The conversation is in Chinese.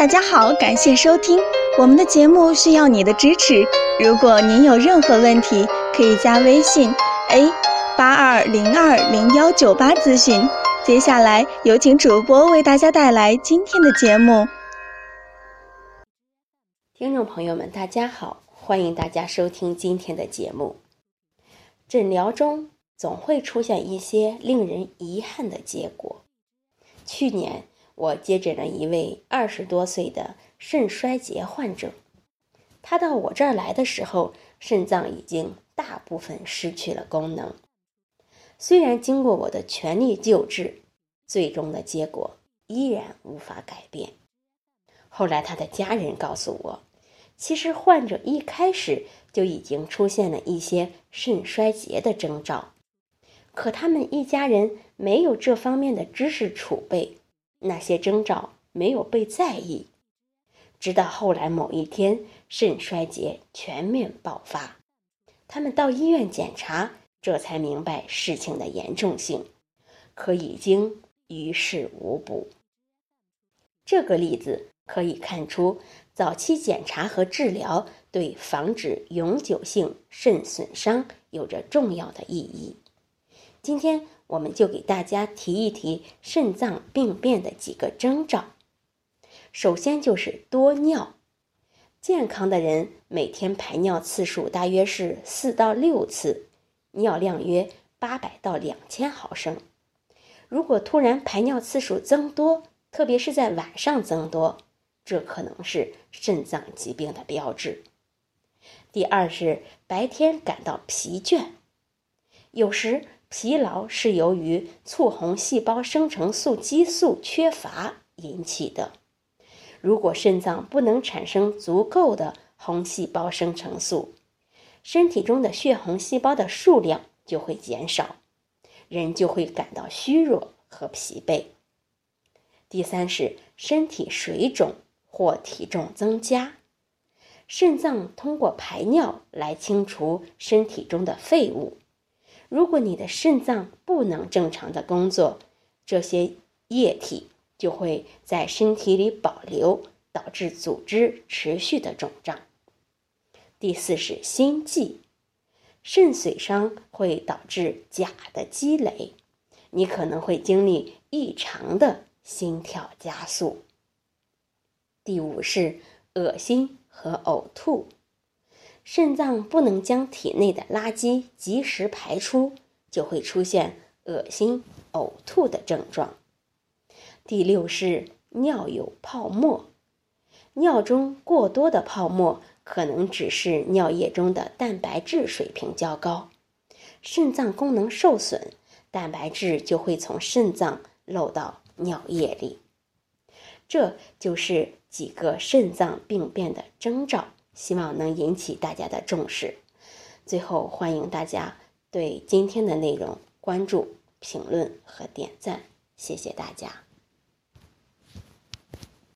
大家好，感谢收听我们的节目，需要你的支持。如果您有任何问题，可以加微信 a 八二零二零幺九八咨询。接下来有请主播为大家带来今天的节目。听众朋友们，大家好，欢迎大家收听今天的节目。诊疗中总会出现一些令人遗憾的结果。去年。我接诊了一位二十多岁的肾衰竭患者，他到我这儿来的时候，肾脏已经大部分失去了功能。虽然经过我的全力救治，最终的结果依然无法改变。后来他的家人告诉我，其实患者一开始就已经出现了一些肾衰竭的征兆，可他们一家人没有这方面的知识储备。那些征兆没有被在意，直到后来某一天肾衰竭全面爆发，他们到医院检查，这才明白事情的严重性，可已经于事无补。这个例子可以看出，早期检查和治疗对防止永久性肾损伤有着重要的意义。今天。我们就给大家提一提肾脏病变的几个征兆。首先就是多尿，健康的人每天排尿次数大约是四到六次，尿量约八百到两千毫升。如果突然排尿次数增多，特别是在晚上增多，这可能是肾脏疾病的标志。第二是白天感到疲倦，有时。疲劳是由于促红细胞生成素激素缺乏引起的。如果肾脏不能产生足够的红细胞生成素，身体中的血红细胞的数量就会减少，人就会感到虚弱和疲惫。第三是身体水肿或体重增加，肾脏通过排尿来清除身体中的废物。如果你的肾脏不能正常的工作，这些液体就会在身体里保留，导致组织持续的肿胀。第四是心悸，肾损伤会导致钾的积累，你可能会经历异常的心跳加速。第五是恶心和呕吐。肾脏不能将体内的垃圾及时排出，就会出现恶心、呕吐的症状。第六是尿有泡沫，尿中过多的泡沫可能只是尿液中的蛋白质水平较高，肾脏功能受损，蛋白质就会从肾脏漏到尿液里。这就是几个肾脏病变的征兆。希望能引起大家的重视。最后，欢迎大家对今天的内容关注、评论和点赞，谢谢大家。